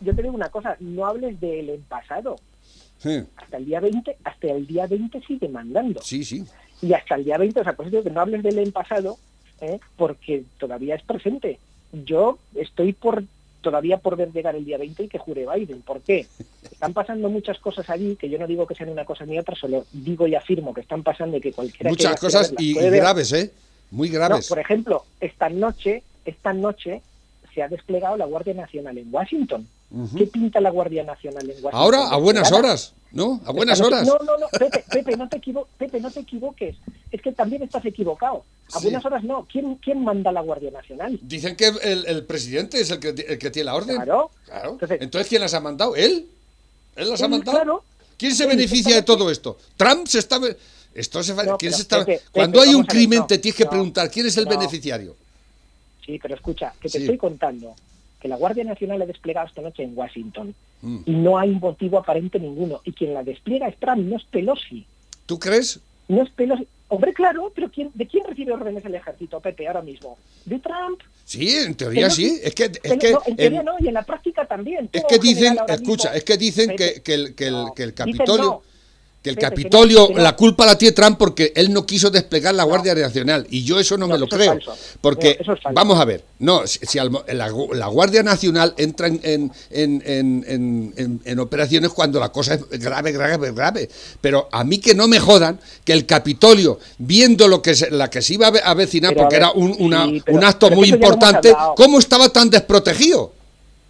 yo te digo una cosa, no hables del en pasado. Sí, Hasta el día 20, hasta el día 20 sigue mandando. sí, sí. y hasta el día 20, o sea, por eso digo que no hables del en pasado, ¿eh? porque todavía es presente. Yo estoy por todavía por ver llegar el día 20 y que jure Biden. ¿Por qué? Están pasando muchas cosas allí, que yo no digo que sean una cosa ni otra, solo digo y afirmo que están pasando y que cualquiera Muchas cosas y, graves, ¿eh? Muy No, graves. por ejemplo, esta noche, esta noche se ha desplegado la Guardia Nacional en Washington. Ujú. ¿Qué pinta la Guardia Nacional en Washington? Ahora, a buenas horas, ¿no? A buenas horas. No, no, no, Pepe, Pepe, no te, equivo- Pepe, no te equivoques. Es que también estás equivocado. A Sí. buenas horas no. ¿Quién, ¿Quién manda la Guardia Nacional? Dicen que el, el presidente es el que, el que tiene la orden. Claro. Claro. Entonces- Entonces, ¿quién las ha mandado? ¿Él? ¿Él las ha Él, mandado? Claro. ¿Quién se beneficia de todo esto? Trump se está... Esto se, No, ¿quién pero, se está- Pepe, Cuando Pepe, hay un crimen no, te tienes que no, preguntar quién es el beneficiario. Sí, pero escucha, que te Sí. estoy contando que la Guardia Nacional ha desplegado esta noche en Washington Mm. y no hay motivo aparente ninguno. Y quien la despliega es Trump, no es Pelosi. ¿Tú crees? No es Pelosi. Hombre, claro, pero ¿quién, ¿de quién recibe órdenes el ejército, Pepe, ahora mismo? ¿De Trump? Sí, en teoría sí. Es que, es que, no, en teoría en- no, y en la práctica también. es que dicen, escucha, mismo- es que dicen que, Pepe, que el, que el, no, que el Capitolio... Que el Pepe, que no, Capitolio, que no. la culpa la tiene Trump porque él no quiso desplegar la Guardia Nacional. Y yo eso no, No, me lo creo. Porque, es vamos a ver, no, si, si al mo- la, gu- la Guardia Nacional entra en, en, en, en- operaciones cuando la cosa es grave, grave, grave. Pero a mí que no me jodan que el Capitolio, viendo lo que se, la que se iba a ave- avecinar, Pero a porque ver, era un, una- sí, pero- un acto muy importante. ¿cómo estaba tan desprotegido?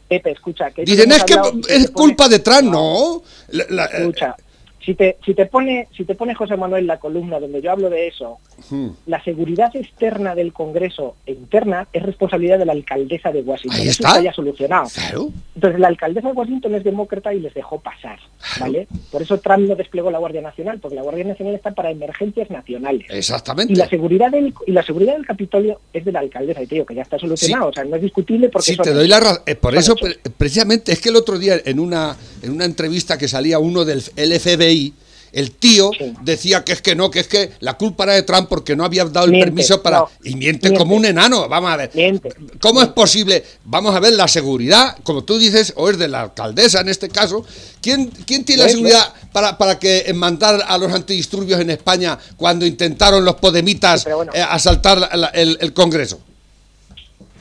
Pepe, escucha. Que Dicen, es que es culpa de Trump, no. La- la- Escucha, si te, si te pone, si te pone José Manuel la columna donde yo hablo de eso, Hmm. la seguridad externa del Congreso e interna es responsabilidad de la alcaldesa de Washington. Ahí Eso está. ya solucionado. Claro. Entonces la alcaldesa de Washington es demócrata y les dejó pasar, ¿vale? Por eso Trump no desplegó la Guardia Nacional, porque la Guardia Nacional está para emergencias nacionales. Exactamente. Y la seguridad del y la seguridad del Capitolio es de la alcaldesa y te digo que ya está solucionado, o sea, no es discutible porque Sí, son te doy la razón. por son eso, pre- precisamente, es que el otro día en una, en una entrevista que salía uno del FBI, el tío decía que es que no, que es que la culpa era de Trump porque no había dado el Miente, permiso para... no, y miente, miente. como un enano. Vamos a ver. ¿Cómo es posible? Vamos a ver la seguridad, como tú dices, o es de la alcaldesa en este caso. ¿Quién, quién tiene la seguridad para, para que mandar a los antidisturbios en España cuando intentaron los podemitas eh, asaltar la- la- el, el Congreso?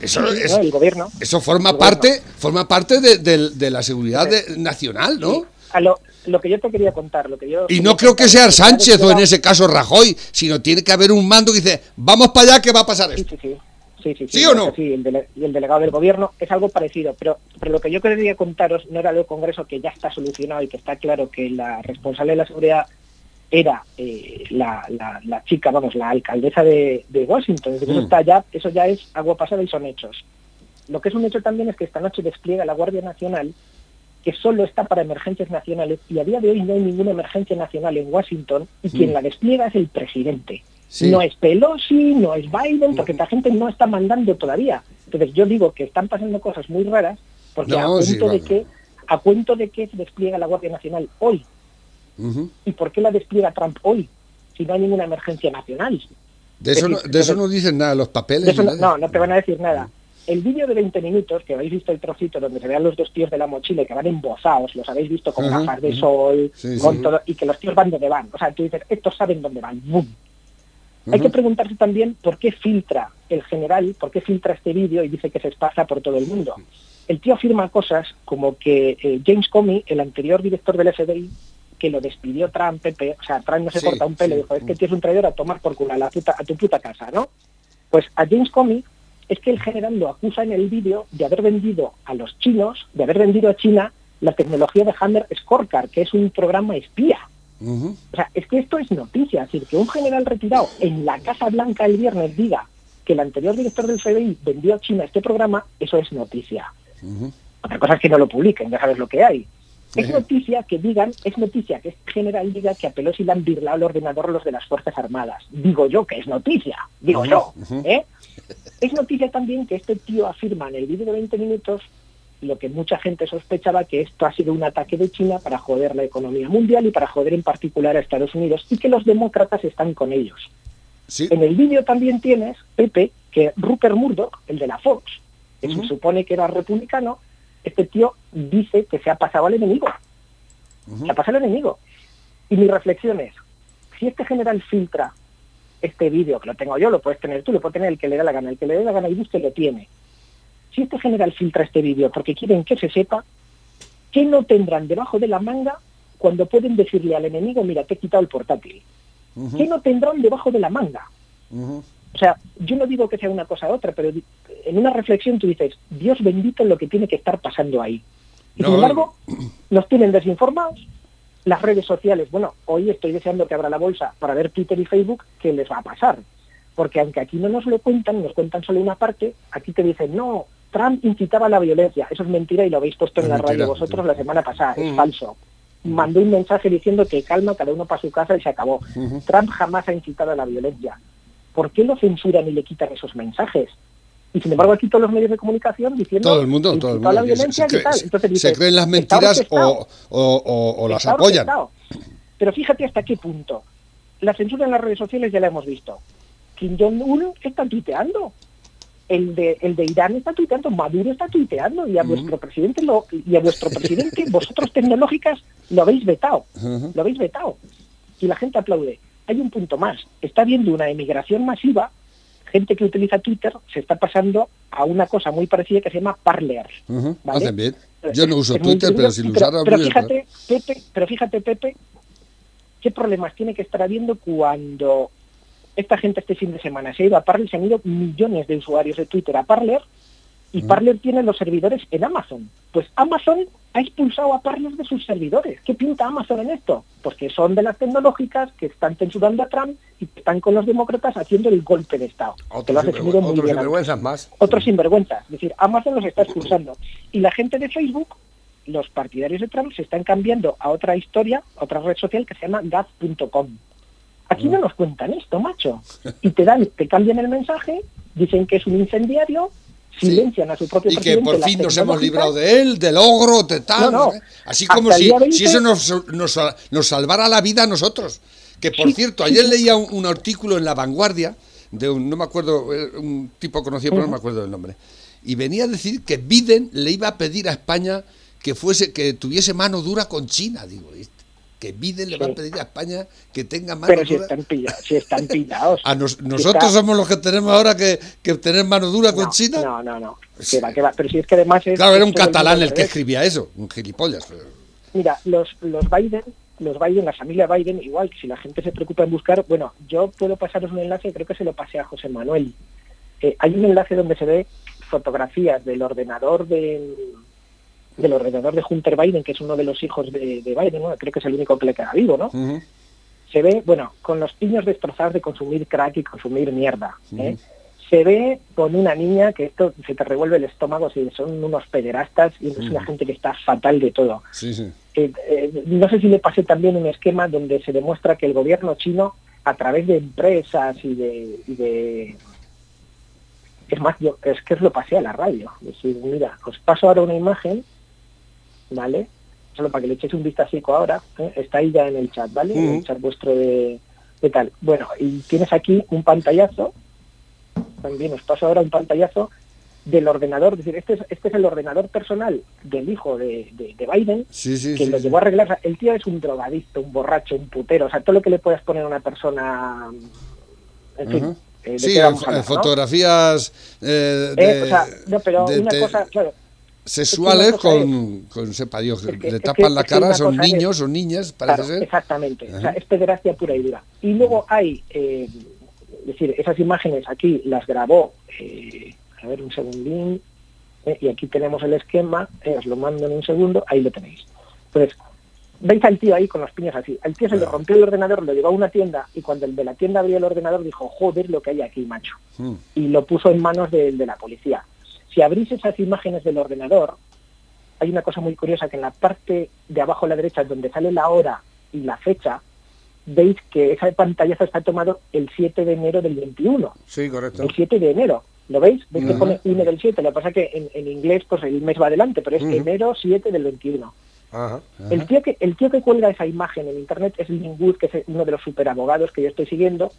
Eso, es- no, el gobierno. eso forma El parte, forma parte de, de- de la seguridad de- nacional, ¿no? A lo, lo que yo te quería contar, lo que yo Y no creo que sea Sánchez o en ese caso Rajoy, sino tiene que haber un mando que dice, vamos para allá que va a pasar esto. Sí, sí, sí, sí, ¿Sí o no? Sí, el, dele- y el delegado del gobierno es algo parecido, pero, pero lo que yo quería contaros no era lo del Congreso, que ya está solucionado y que está claro que la responsable de la seguridad era eh, la, la- la chica, vamos, la alcaldesa de, de Washington. Decir, Eso, Mm. está ya, eso ya es agua pasada y son hechos. Lo que es un hecho también es que esta noche despliega la Guardia Nacional, que solo está para emergencias nacionales, y a día de hoy no hay ninguna emergencia nacional en Washington, y quien la despliega es el presidente. Sí. No es Pelosi, no es Biden, porque esta gente no está mandando todavía. Entonces yo digo que están pasando cosas muy raras, porque No, a sí, cuento de que a cuento de que se despliega la Guardia Nacional hoy, y por qué la despliega Trump hoy, si no hay ninguna emergencia nacional. De eso, Es no, de eso no dicen nada los papeles. De eso no, no, no te van a decir nada. El vídeo de 20 minutos, que habéis visto el trocito donde se vean los dos tíos de la mochila y que van embozados, los habéis visto con gafas de sol, Sí, con sí. todo, y que los tíos van donde van. O sea, tú dices, estos saben dónde van. ¡Bum! Hay que preguntarse también por qué filtra el general, por qué filtra este vídeo y dice que se esparza por todo el mundo. El tío afirma cosas como que eh, James Comey, el anterior director del FBI, que lo despidió Trump, Pepe, o sea, Trump no se Sí, corta un pelo, sí. dijo, es que el tío es un traidor a tomar por culo a, la puta- a tu puta casa, ¿no? Pues a James Comey es que el general lo acusa en el vídeo de haber vendido a los chinos, de haber vendido a China la tecnología de Hammer Scorecard, que es un programa espía. O sea, es que esto es noticia. Es decir, que un general retirado en la Casa Blanca el viernes diga que el anterior director del FBI vendió a China este programa, eso es noticia. Otra cosa es que no lo publiquen, ya sabes lo que hay. Es noticia que digan, es noticia que este general diga que a Pelosi le han birlado el ordenador los de las Fuerzas Armadas. Digo yo que es noticia, digo yo. ¿eh? Es noticia también que este tío afirma en el vídeo de 20 minutos lo que mucha gente sospechaba que esto ha sido un ataque de China para joder la economía mundial y para joder en particular a Estados Unidos y que los demócratas están con ellos. En el vídeo también tienes, Pepe, que Rupert Murdoch, el de la Fox, que se supone que era republicano, este tío dice que se ha pasado al enemigo. Se ha pasado al enemigo. Y mi reflexión es, si este general filtra este vídeo, que lo tengo yo, lo puedes tener tú, lo puede tener el que le dé la gana, el que le dé la gana y busque lo tiene. Si este general filtra este vídeo porque quieren que se sepa, ¿qué no tendrán debajo de la manga cuando pueden decirle al enemigo, mira, te he quitado el portátil? ¿Qué no tendrán debajo de la manga? O sea, yo no digo que sea una cosa u otra, pero en una reflexión tú dices, Dios bendito lo que tiene que estar pasando ahí. Y sin embargo, nos tienen desinformados. Las redes sociales, bueno, hoy estoy deseando que abra la bolsa para ver Twitter y Facebook qué les va a pasar. Porque aunque aquí no nos lo cuentan, nos cuentan solo una parte, aquí te dicen, no, Trump incitaba a la violencia. Eso es mentira y lo habéis puesto en la mentira, radio vosotros la semana pasada. Es falso. mandó un mensaje diciendo que calma, cada uno para su casa y se acabó. Trump jamás ha incitado a la violencia. ¿Por qué lo censuran y le quitan esos mensajes? Y sin embargo aquí todos los medios de comunicación diciendo Todo el mundo, todo el la mundo. se- violencia, se, ¿qué tal? Entonces se dices, creen las mentiras o, o- o- o las apoyan. Pero fíjate hasta qué punto. La censura en las redes sociales ya la hemos visto. Kim Jong-un está tuiteando. El de, el de Irán está tuiteando, Maduro está tuiteando y a vuestro presidente lo, y a vuestro presidente, vosotros tecnológicas, lo habéis vetado. Lo habéis vetado. Y la gente aplaude. Hay un punto más. Está habiendo una emigración masiva. Gente que utiliza Twitter se está pasando a una cosa muy parecida que se llama Parler. Hacen bien. Yo no uso Es Twitter, pero si lo pero- usara, pero bien, fíjate, Pepe, pero fíjate, Pepe, qué problemas tiene que estar habiendo cuando esta gente este fin de semana se ha ido a Parler, se han ido millones de usuarios de Twitter a Parler y Parler tiene los servidores en Amazon. Pues Amazon ha expulsado a Parler de sus servidores. ¿Qué pinta Amazon en esto? Pues que son de las tecnológicas que están censurando a Trump y que están con los demócratas haciendo el golpe de Estado. Otros, sinvergüenzas más. otros sinvergüenzas. Es decir, Amazon los está expulsando. Y la gente de Facebook, los partidarios de Trump, se están cambiando a otra historia, a otra red social que se llama gaz.com. Aquí no nos cuentan esto, macho. Y te dan, te cambian el mensaje, dicen que es un incendiario, silencian a su propio Y que presidente. por las fin nos hemos librado de él, del ogro, de tal. No, no. ¿eh? Así como si, día 20 si eso nos, nos, nos salvara la vida a nosotros. Que por cierto, ayer leía un, un artículo en La Vanguardia de un, no me acuerdo, eh, un tipo conocido, pero no me acuerdo del nombre. Y venía a decir que Biden le iba a pedir a España que fuese, que tuviese mano dura con China. Digo. Que Biden le va a pedir a España que tenga mano Pero si están pillados, si están pillados. A nos- Si nosotros está- somos los que tenemos ahora que, que tener mano dura con no, China. No, no, no. Que va, que va. Pero si es que además es... Claro, era un catalán al el que escribía eso, un gilipollas. pero- Mira, los, los Biden, los Biden, la familia Biden, igual, si la gente se preocupa en buscar, bueno, yo puedo pasaros un enlace, creo que se lo pasé a José Manuel. Eh, hay un enlace donde se ve fotografías del ordenador de, del ordenador de Hunter Biden, que es uno de los hijos de, de Biden, bueno, creo que es el único que le queda vivo, ¿no? Se ve, bueno, con los piños destrozados de consumir crack y consumir mierda. ¿eh? Se ve con una niña que esto se te revuelve el estómago, si son unos pederastas y es una gente que está fatal de todo. Sí, sí. Eh, eh, no sé si le pasé también un esquema donde se demuestra que el gobierno chino, a través de empresas y de... y de- es más, yo es que os lo pasé a la radio. Es decir, mira, os paso ahora una imagen, ¿vale? Solo para que le echéis un vistacico ahora. ¿eh? Está ahí ya en el chat, ¿vale? En el chat vuestro de, de tal. Bueno, y tienes aquí un pantallazo. También os paso ahora un pantallazo del ordenador. Es decir, este es, este es el ordenador personal del hijo de, de- de Biden Sí, sí, que sí, lo sí. llevó a arreglar. O sea, El tío es un drogadicto, un borracho, un putero, o sea, todo lo que le puedas poner a una persona. En fin, eh, ¿de Sí, qué vamos eh, a hablar, no? fotografías eh, Eh, de- o sea, no, pero de- una cosa, claro, sexuales con, con sepa Dios, Es que- le es tapan que- la es que cara, son niños o niñas, parece claro, ser. exactamente, o sea, es pederastia pura y dura. Y luego hay, eh, es decir, esas imágenes aquí las grabó, eh, a ver, un segundín, eh, y aquí tenemos el esquema, eh, os lo mando en un segundo, ahí lo tenéis. Entonces, veis al tío ahí con los piños así. Al tío se le rompió el ordenador, lo llevó a una tienda y cuando el de la tienda abrió el ordenador dijo, joder lo que hay aquí, macho. Mm. Y lo puso en manos de, de la policía. Si abrís esas imágenes del ordenador, hay una cosa muy curiosa que en la parte de abajo a la derecha, donde sale la hora y la fecha, veis que esa pantallazo está tomado el 7 de enero del 21. Sí, correcto. El 7 de enero. ¿Lo veis? ¿Veis que pone 1 del 7? Lo que pasa es que en, en inglés pues el mes va adelante, pero es enero 7 del 21. Ajá. El tío, que, el tío que cuelga esa imagen en internet es Lin Wood, que es uno de los superabogados que yo estoy siguiendo,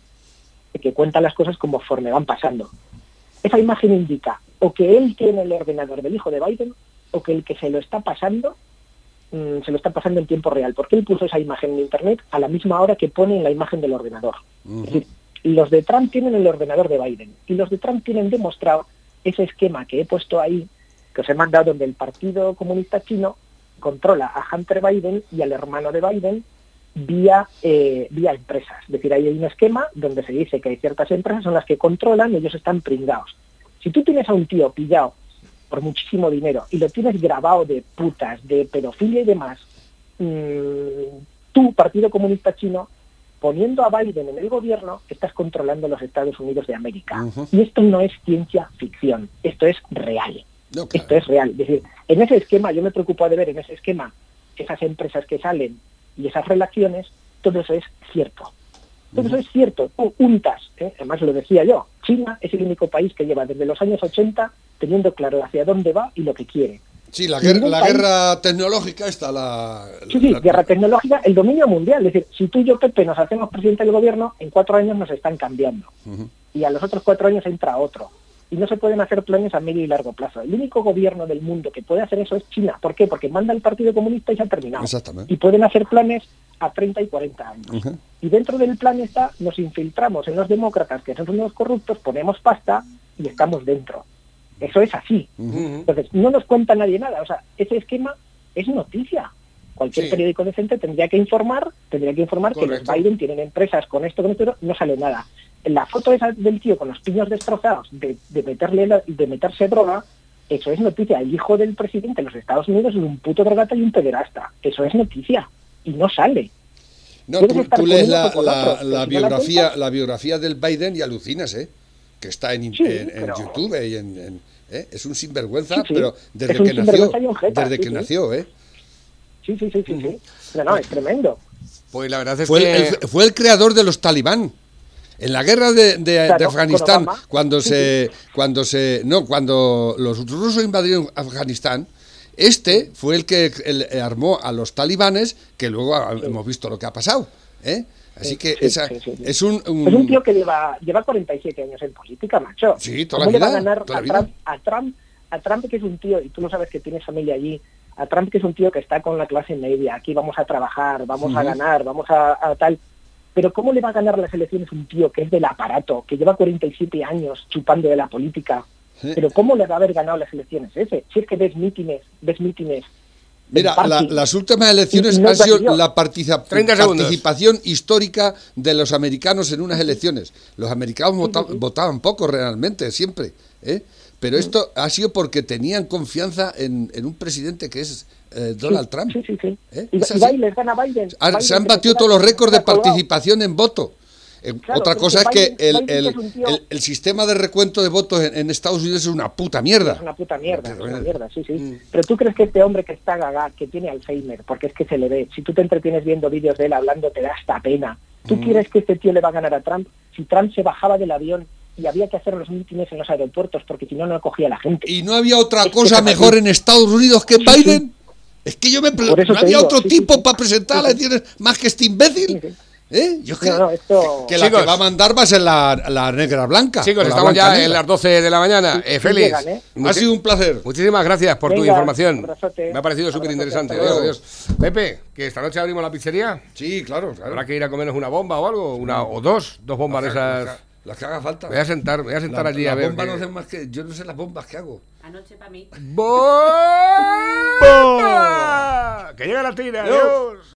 que cuenta las cosas conforme van pasando. Esa imagen indica o que él tiene el ordenador del hijo de Biden o que el que se lo está pasando mm, se lo está pasando en tiempo real, porque él puso esa imagen en internet a la misma hora que pone en la imagen del ordenador. Es decir, los de Trump tienen el ordenador de Biden y los de Trump tienen demostrado ese esquema que he puesto ahí, que os he mandado, donde el Partido Comunista Chino controla a Hunter Biden y al hermano de Biden vía eh, vía empresas. Es decir, ahí hay un esquema donde se dice que hay ciertas empresas son las que controlan y ellos están pringados. Si tú tienes a un tío pillado por muchísimo dinero y lo tienes grabado de putas, de pedofilia y demás, mm, tú, Partido Comunista Chino, poniendo a Biden en el gobierno, estás controlando los Estados Unidos de América. Y esto no es ciencia ficción, esto es real. No, claro. Esto es real. Es decir, en ese esquema, yo me preocupo de ver en ese esquema esas empresas que salen y esas relaciones, todo eso es cierto. Todo eso es cierto. Tú untas, ¿eh? además lo decía yo, China es el único país que lleva desde los años 80 teniendo claro hacia dónde va y lo que quiere. Sí, la, guerra, la país- guerra tecnológica está la... Sí, sí, la- guerra tecnológica, el dominio mundial. Es decir, si tú y yo, Pepe, nos hacemos presidente del gobierno, en cuatro años nos están cambiando. Y a los otros cuatro años entra otro. Y no se pueden hacer planes a medio y largo plazo. El único gobierno del mundo que puede hacer eso es China. ¿Por qué? Porque manda el Partido Comunista y se ha terminado. Exactamente. Y pueden hacer planes a 30 y 40 años. Y dentro del plan está, nos infiltramos en los demócratas, que son unos corruptos, ponemos pasta y estamos dentro. Eso es así. Entonces, no nos cuenta nadie nada. O sea, ese esquema es noticia. Cualquier Sí. periódico decente tendría que informar, tendría que informar que los Biden tienen empresas con esto, con esto, no sale nada. La foto esa del tío con los piños destrozados de, de meterle la- de meterse droga, eso es noticia. El hijo del presidente de los Estados Unidos es un puto drogata y un pederasta. Eso es noticia. Y no sale. No, tú, lees la, pero biografía, la biografía del Biden y alucinas, ¿eh? Que está en, in- Sí, en- en pero- YouTube y en... en- ¿eh? Es un sinvergüenza, Sí, sí. pero desde que nació, jeta, desde sí, que sí. nació, ¿eh? Sí, sí, sí, sí. sí. No, no, es tremendo. Pues la verdad es Fue que... el- fue el creador de los talibán. En la guerra de, de- Claro, de con Afganistán, cuando se, cuando se, no, cuando los rusos invadieron Afganistán, este fue el que el- armó a los talibanes, que luego hemos visto lo que ha pasado, ¿eh? Así Sí, que sí, esa, es un, un- Es un tío que lleva, lleva 47 años en política, macho. Sí, toda ¿Cómo la le va a ganar a. Trump, a Trump, a Trump que es un tío, y tú lo sabes que tienes familia allí, a Trump que es un tío que está con la clase media, aquí vamos a trabajar, vamos a ganar, vamos a, a tal. Pero ¿cómo le va a ganar las elecciones un tío que es del aparato, que lleva 47 años chupando de la política? Sí. Pero ¿cómo le va a haber ganado las elecciones ese? Si es que ves mítines, ves mítines. Mira, la- las últimas elecciones no han sido la partiza- 30 segundos. participación histórica de los americanos en unas elecciones. Los americanos vota- votaban poco realmente, siempre. ¿eh? Pero esto ha sido porque tenían confianza en, en un presidente que es eh, Donald Sí, Trump. Sí, sí, sí. ¿eh? Biden gana Biden. Ah, Biden se han batido todos los récords de participación en voto. Eh, Claro, Otra cosa es que el, el- es sistema de recuento de votos en, en Estados Unidos es una puta mierda. Es una puta mierda, es una mierda, sí, sí. Mm. Pero tú crees que este hombre que está gaga, que tiene Alzheimer, porque es que se le ve, si tú te entretienes viendo vídeos de él hablando, te da hasta pena. ¿Tú Mm. quieres que este tío le va a ganar a Trump? Si Trump se bajaba del avión y había que hacer los mítines en los aeropuertos, porque si no, no cogía la gente. ¿Y no había otra Es cosa mejor en Estados Unidos que. Biden? Es que yo me... pl- Por eso ¿No había digo, otro sí, tipo sí. para presentar Sí, elecciones más que este imbécil? Sí, sí. ¿Eh? Yo No, no, esto... que la Chicos. que va a mandar va a ser la, la negra blanca. Chicos, estamos blanca ya negra. en las 12 de la mañana. Sí, Eh, Félix, llegan, ¿eh? Ha sido un placer. muchísimas gracias por tu información. abrazote. Me ha parecido súper interesante. Adiós, adiós. Pepe, que esta noche abrimos la pizzería. Sí, claro, claro. Habrá que ir a comernos una bomba o algo, una o dos, dos bombas de esas. Las que haga falta. Voy a sentar, voy a sentar La- allí a las ver. bombas qué- no hacen más que... Yo no sé las bombas que hago. Anoche para mí. ¡Bomba! ¡Que llega la tira! ¡Adiós!